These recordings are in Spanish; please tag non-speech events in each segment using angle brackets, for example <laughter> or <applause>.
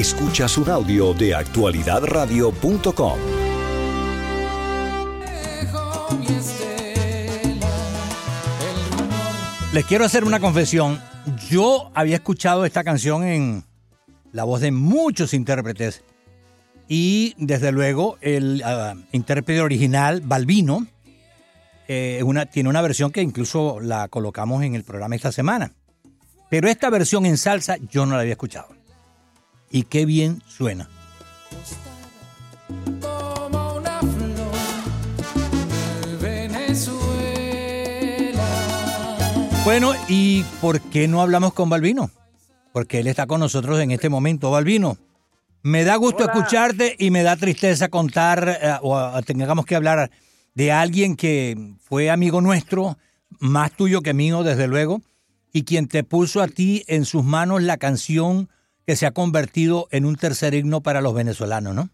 Escuchas un audio de actualidadradio.com. Les quiero hacer una confesión. Yo había escuchado esta canción en la voz de muchos intérpretes y desde luego el ah, intérprete original, Balbino, eh, tiene una versión que incluso la colocamos en el programa esta semana. Pero esta versión en salsa yo no la había escuchado. Y qué bien suena. Bueno, ¿y por qué no hablamos con Balbino? Porque él está con nosotros en este momento. Balbino, me da gusto Hola. escucharte y me da tristeza contar eh, o tengamos que hablar de alguien que fue amigo nuestro, más tuyo que mío, desde luego, y quien te puso a ti en sus manos la canción que se ha convertido en un tercer himno para los venezolanos, ¿no?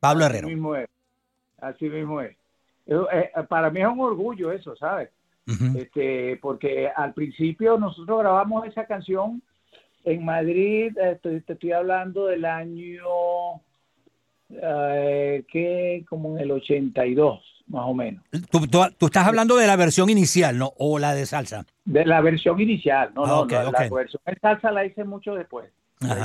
Pablo Herrero. Así mismo es. Así mismo es. Eso, eh, para mí es un orgullo eso, ¿sabes? Este, porque al principio nosotros grabamos esa canción en Madrid, eh, te, estoy hablando del año eh, que como en el 82, más o menos, Tú, tú- tú estás hablando de la versión inicial, ¿no? O la de salsa. de la versión inicial, no, Ah, no, ok, la, versión en salsa la hice mucho después,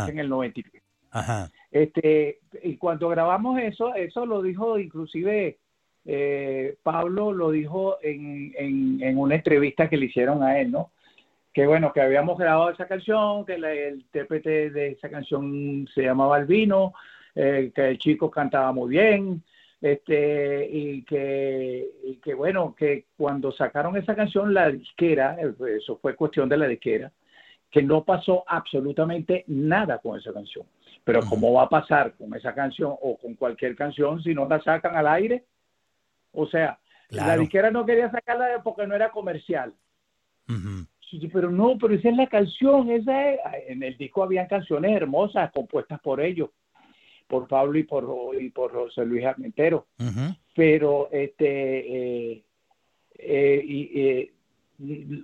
en el 93. Ajá. Este, y cuando grabamos eso, eso lo dijo inclusive eh, Pablo, lo dijo en, en, en una entrevista que le hicieron a él, ¿no? Que bueno, que habíamos grabado esa canción, que la- el intérprete de esa canción se llamaba Albino, eh, que el chico cantaba muy bien, este, y que, y que bueno, que cuando sacaron esa canción, la disquera, eh, eso fue cuestión de la disquera, que no pasó absolutamente nada con esa canción. Pero ¿cómo va a pasar con esa canción o con cualquier canción si no la sacan al aire? O sea, la disquera no quería sacarla porque no era comercial. Pero no, pero esa es la canción, esa es- en el disco habían canciones hermosas compuestas por ellos, por Pablo y por, y por José Luis Armentero pero este eh, eh, y, eh,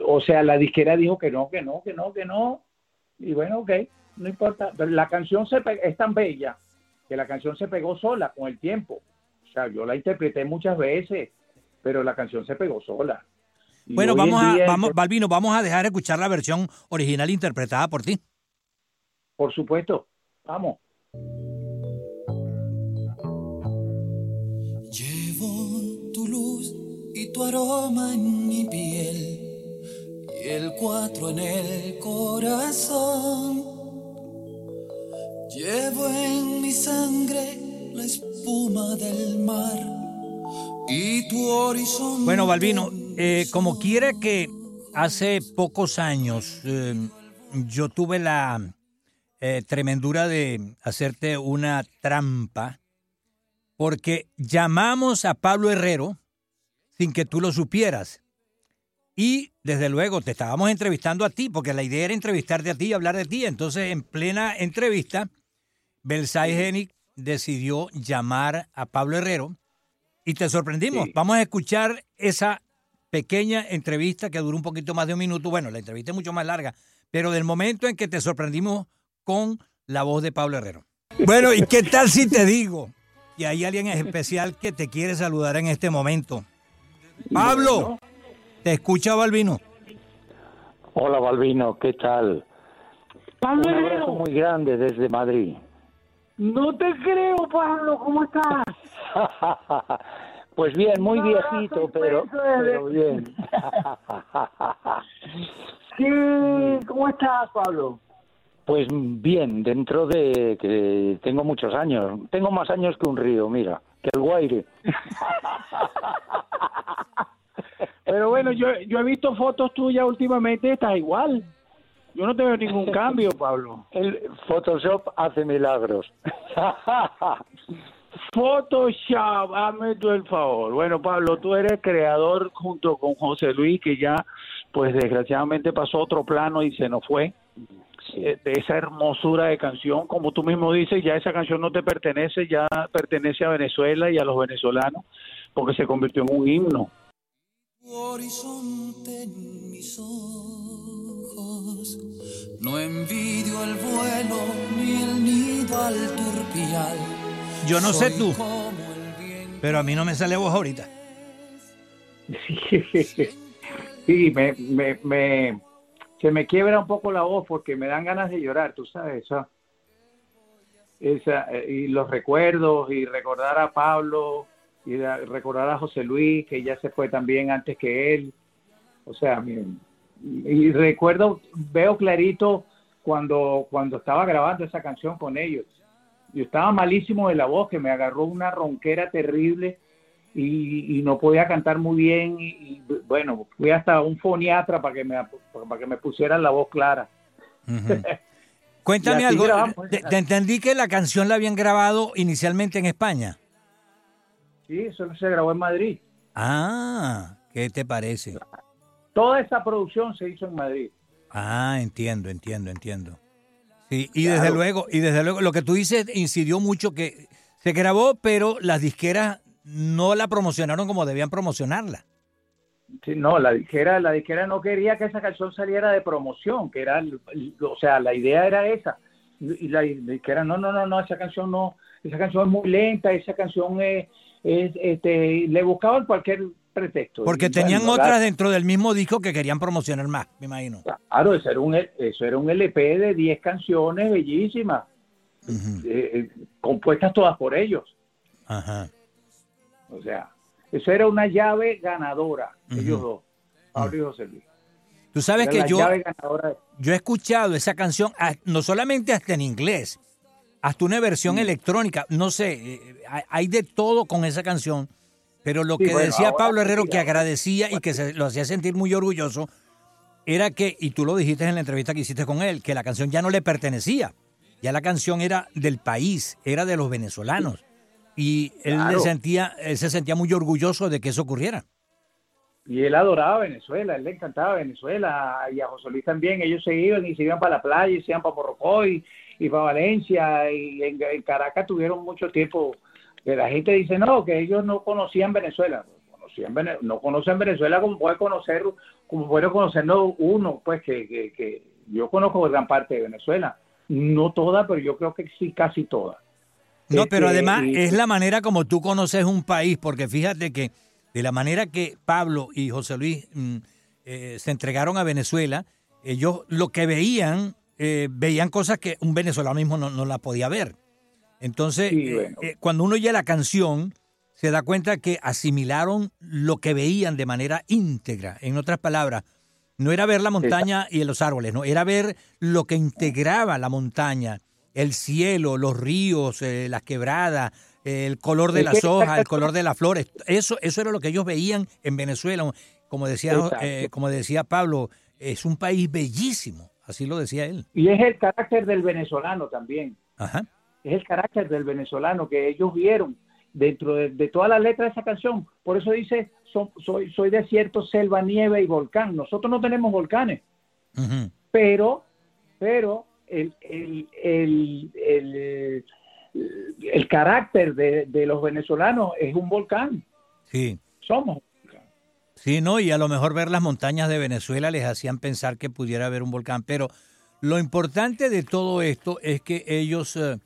o sea la disquera dijo que no que no que no que no. Y bueno ok no importa. Pero la canción se es tan bella que la canción se pegó sola con el tiempo. O sea yo la interpreté muchas veces pero la canción se pegó sola. Y Bueno, vamos a, vamos, Balvino, vamos a dejar escuchar la versión original interpretada por ti. por supuesto. Vamos. Llevo tu luz y tu aroma en mi piel el cuatro en el corazón. Llevo en mi sangre la espuma del mar y tu horizonte. Bueno, Balvino, eh, como quiera que hace pocos años eh, yo tuve la eh, tremendura de hacerte una trampa porque llamamos a Pablo Herrero sin que tú lo supieras. Y desde luego te estábamos entrevistando a ti, porque la idea era entrevistarte a ti y hablar de ti. Entonces, en plena entrevista, Belsay Genic decidió llamar a Pablo Herrero y te sorprendimos. Sí. Vamos a escuchar esa pequeña entrevista que duró un poquito más de un minuto. Bueno, la entrevista es mucho más larga, pero del momento en que te sorprendimos con la voz de Pablo Herrero. Bueno, ¿y qué tal si te digo? Y hay alguien especial que te quiere saludar en este momento. Pablo, te escucha Balvino. Hola Balvino, ¿qué tal? Pablo Un abrazo muy grande desde Madrid. no te creo, Pablo, ¿cómo estás? <laughs> pues bien, muy viejito, pero, pero bien. <laughs> ¿Qué, ¿Cómo estás, Pablo? pues bien, dentro de que tengo muchos años. Tengo más años que un río, mira, que el Guaire. <laughs> Pero bueno, yo, yo he visto fotos tuyas últimamente, estás igual. Yo no te veo ningún <laughs> cambio, Pablo. El Photoshop hace milagros. <laughs> Photoshop, hazme tú el favor. Bueno, Pablo, tú eres creador junto con José Luis, que ya, pues desgraciadamente pasó otro plano y se nos fue. eh, de esa hermosura de canción, como tú mismo dices, ya esa canción no te pertenece, ya pertenece a Venezuela y a los venezolanos, porque se convirtió en un himno. Horizonte en mis ojos. No envidio el vuelo ni el nido al turpial. Yo no sé tú, pero a mí no me sale voz ahorita. <laughs> Sí, me, me, me- se me quiebra un poco la voz porque me dan ganas de llorar, tú sabes, esa, esa, eh, y los recuerdos y recordar a Pablo y da- recordar a José Luis, que ya se fue también antes que él. O sea, y recuerdo, veo clarito cuando, cuando estaba grabando esa canción con ellos. Yo estaba malísimo de la voz, que me agarró una ronquera terrible y, y no podía cantar muy bien. Y, y, bueno, fui hasta un foniatra para que me, para que me pusieran la voz clara. <laughs> Cuéntame algo. grabamos Te, esa te entendí que la canción la habían grabado inicialmente en España. Sí, eso se grabó en Madrid. Ah, ¿qué te parece? Toda esa producción se hizo en Madrid. Ah, entiendo, entiendo, entiendo. Sí, y Claro. desde luego, y desde luego, lo que tú dices incidió mucho que se grabó, pero las disqueras no la promocionaron como debían promocionarla. Sí, no, la disquera, la disquera no quería que esa canción saliera de promoción, que era, o sea, la idea era esa. Y la disquera, no, no, no, no, esa canción no, esa canción es muy lenta, esa canción es, es este, le buscaban cualquier pretexto. Porque tenían otras dentro del mismo disco que querían promocionar más, me imagino. Claro, eso era un, eso era un LP de 10 canciones bellísimas, eh, eh, compuestas todas por ellos. Ajá. O sea, eso era una llave ganadora, ellos dos, Pablo y José Luis. Tú sabes Era que yo, yo he escuchado esa canción, ah, no solamente hasta en inglés, hasta una Mm. versión electrónica. No sé, eh, hay- hay de todo con esa canción, pero lo Sí, que bueno, decía Pablo Herrero, que agradecía y que se lo hacía sentir muy orgulloso, era que, y tú lo dijiste en la entrevista que hiciste con él, que la canción ya no le pertenecía. Ya la canción era del país, era de los venezolanos. Y él, le sentía, él se sentía muy orgulloso de que eso ocurriera. Y él adoraba Venezuela, él le encantaba Venezuela, y a José Luis también, ellos se iban y se iban para la playa, y se iban para Morrocoy, y para Valencia, y en, en Caracas tuvieron mucho tiempo, que la gente dice, no, que ellos no conocían Venezuela, conocían Vene- no conocen Venezuela como puede conocer, como puede conocerlo uno, pues que, que, que yo conozco gran parte de Venezuela, no toda, pero yo creo que sí, casi toda. No, pero Este, además y- es la manera como tú conoces un país, porque fíjate que de la manera que Pablo y José Luis mm, eh, se entregaron a Venezuela, ellos lo que veían, eh, veían cosas que un venezolano mismo no, no las podía ver. Entonces, Sí, eh, bueno. eh, cuando uno oye la canción, se da cuenta que asimilaron lo que veían de manera íntegra. En otras palabras, no era ver la montaña y los árboles, no, era ver lo que integraba la montaña, el cielo, los ríos, eh, las quebradas, el color de las hojas, el color de las flores. Eso, eso era lo que ellos veían en Venezuela. Como decía, eh, como decía Pablo, es un país bellísimo. Así lo decía él. Y es el carácter del venezolano también. Ajá. es el carácter del venezolano que ellos vieron dentro de, de toda la letra de esa canción. Por eso dice, so- soy, soy desierto, selva, nieve y volcán. Nosotros no tenemos volcanes, Ujú. pero, pero el, el, el, el, el carácter de, de los venezolanos es un volcán. Sí. Somos. Sí, no, y a lo mejor ver las montañas de Venezuela les hacían pensar que pudiera haber un volcán, pero lo importante de todo esto es que ellos eh,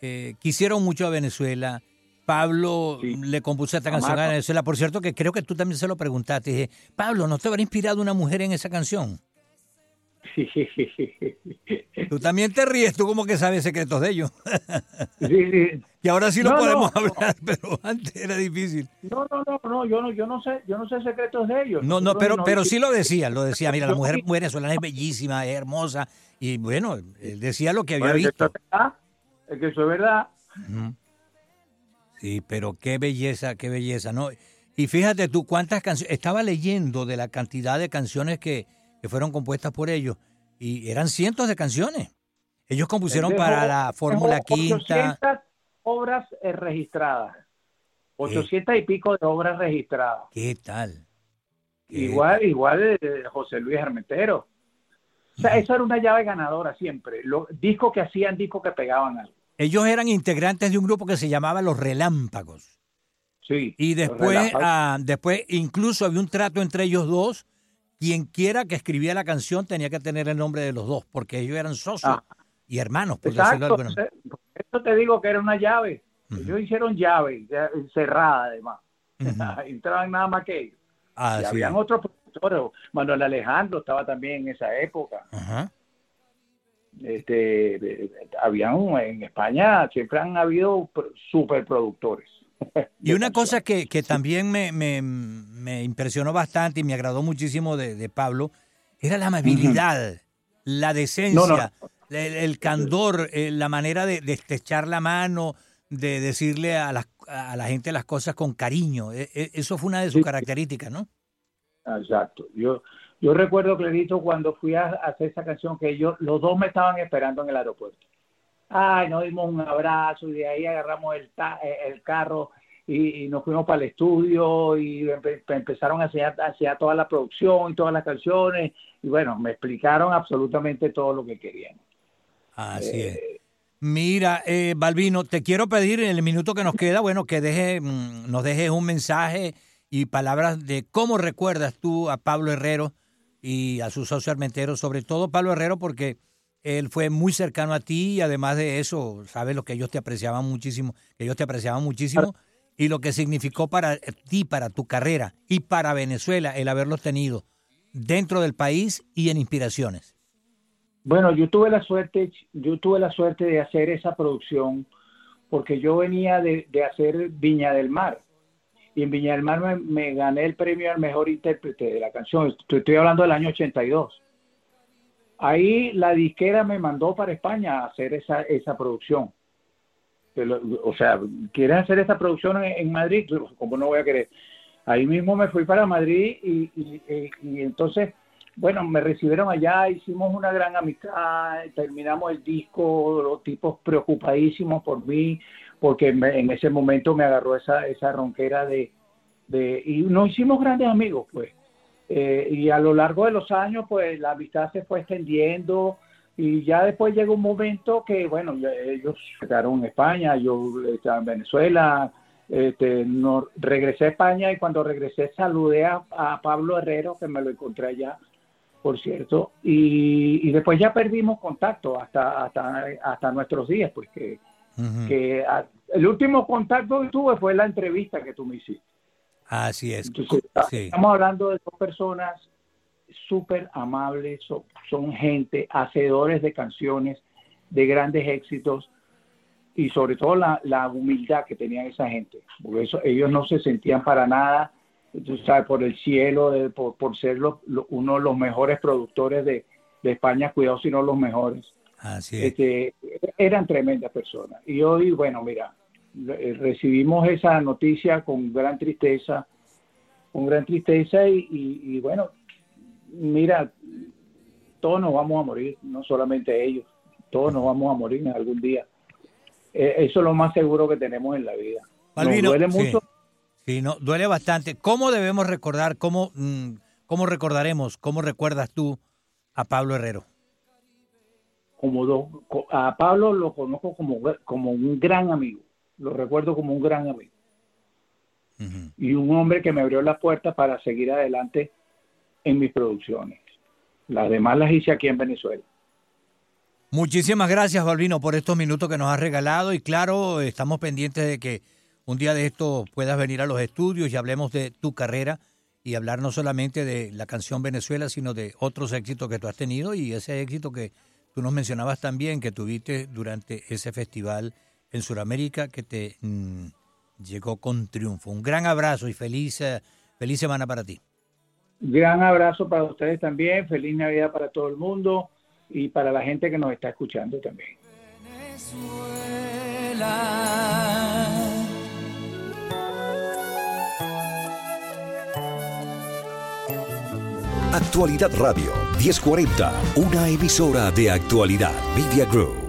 eh, quisieron mucho a Venezuela. Pablo Sí. le compuso esta canción a. Venezuela. Por cierto, que creo que tú también se lo preguntaste. Dije, Pablo, ¿no te habrá inspirado una mujer en esa canción? <laughs> Tú también te ríes, tú como que sabes secretos de ellos. Sí, sí. y ahora sí lo No, podemos no. hablar, <laughs> pero antes era difícil. No, no, no, no, yo no, yo no sé, yo no sé secretos de ellos. No, no, pero, no- pero sí lo decía, lo decía. Mira, la mujer venezolana es bellísima, es hermosa. Y bueno, él decía lo que había Bueno, que visto. eso es verdad, que eso es verdad. Sí, pero qué belleza, qué belleza, ¿no? Y fíjate tú cuántas canciones, estaba leyendo de la cantidad de canciones que, que fueron compuestas por ellos, y eran cientos de canciones. Ellos compusieron para la Fórmula Quinta. 800 obras eh, registradas. 800 y pico de obras registradas. ¿Qué tal? ¿Qué Igual, igual eh, José Luis Armentero. O sea, eso era una llave ganadora siempre. Los discos que hacían, discos que pegaban algo. Ellos eran integrantes de un grupo que se llamaba Los Relámpagos. Sí. Y después, ah, después incluso había un trato entre ellos dos. Quien quiera que escribía la canción tenía que tener el nombre de los dos, porque ellos eran socios Ah. y hermanos, por decirlo de Exacto. Por eso te digo que era una llave. Ellos hicieron llave, cerrada además. <laughs> Entraban nada más que ellos. Ah, y habían otros productores. Manuel Alejandro estaba también en esa época. Este, habían en España siempre han habido superproductores. Y una cosa que, que también me, me, me, impresionó bastante y me agradó muchísimo de, de Pablo era la amabilidad, la decencia, El, candor, eh, la manera de, de, estrechar la mano, de decirle a la, a la gente las cosas con cariño. E, e, eso fue una de sus características, ¿no? Exacto. Yo, yo recuerdo, Clarito, cuando fui a, hacer esa canción, que ellos, los dos me estaban esperando en el aeropuerto. Ay, nos dimos un abrazo y de ahí agarramos el, eh, el carro y, nos fuimos para el estudio y empezaron a hacer, a toda la producción y todas las canciones y bueno, me explicaron absolutamente todo lo que querían. Así es. Eh, Mira, eh, Balbino, te quiero pedir en el minuto que nos queda, bueno, que deje, mm, nos dejes un mensaje y palabras de cómo recuerdas tú a Pablo Herrero y a su socio Armentero, sobre todo Pablo Herrero, porque él fue muy cercano a ti y además de eso, sabes lo que ellos te apreciaban muchísimo, que ellos te apreciaban muchísimo y lo que significó para ti, para tu carrera y para Venezuela el haberlos tenido dentro del país y en inspiraciones. Bueno, yo tuve la suerte, yo tuve la suerte de hacer esa producción porque yo venía de, hacer Viña del Mar y en Viña del Mar me, gané el premio al mejor intérprete de la canción. Estoy, hablando del año 82. Ahí la disquera me mandó para España a hacer esa, esa producción o sea, ¿quieres hacer esta producción en, Madrid? ¿Cómo no voy a querer? Ahí mismo me fui para Madrid y, y, entonces, bueno, me recibieron allá, hicimos una gran amistad, terminamos el disco, los tipos preocupadísimos por mí, porque en ese momento me agarró esa, esa ronquera de, de... Y nos hicimos grandes amigos, pues. Eh, y a lo largo de los años, pues la amistad se fue extendiendo, y ya después llega un momento que, bueno, ellos quedaron en España, yo estaba en Venezuela, este, no, regresé a España y cuando regresé saludé a, Pablo Herrero, que me lo encontré allá, por cierto, y, después ya perdimos contacto hasta, hasta, hasta nuestros días, pues que, el último contacto que tuve fue la entrevista que tú me hiciste. Así es. Estamos hablando de dos personas súper amables, son, gente, hacedores de canciones, de grandes éxitos y sobre todo la, la humildad que tenían esa gente, porque eso, ellos no se sentían para nada, tú sabes, por el cielo, por, por, ser uno de los mejores productores de, de, España, cuidado si no los mejores. Así Este, eran tremendas personas. Y hoy, bueno, mira, recibimos esa noticia con gran tristeza, con gran tristeza y, y bueno, mira, todos nos vamos a morir, no solamente ellos, todos nos vamos a morir en algún día. Eh, eso es lo más seguro que tenemos en la vida. duele mucho. Sí, no, duele bastante. ¿Cómo debemos recordar, cómo, mm, cómo recordaremos, cómo recuerdas tú a Pablo Herrero? Como a Pablo lo conozco como, como un gran amigo, lo recuerdo como un gran amigo. Y un hombre que me abrió la puerta para seguir adelante en mis producciones. Las demás las hice aquí en Venezuela. Muchísimas gracias, Balvino, por estos minutos que nos has regalado y claro, estamos pendientes de que un día de esto puedas venir a los estudios y hablemos de tu carrera y hablar no solamente de la canción Venezuela, sino de otros éxitos que tú has tenido y ese éxito que tú nos mencionabas también que tuviste durante ese festival en Sudamérica que te mm, llegó con triunfo. Un gran abrazo y feliz, eh, feliz semana para ti. Gran abrazo para ustedes también, feliz Navidad para todo el mundo y para la gente que nos está escuchando también. Actualidad Radio 1040, una emisora de actualidad Media Group.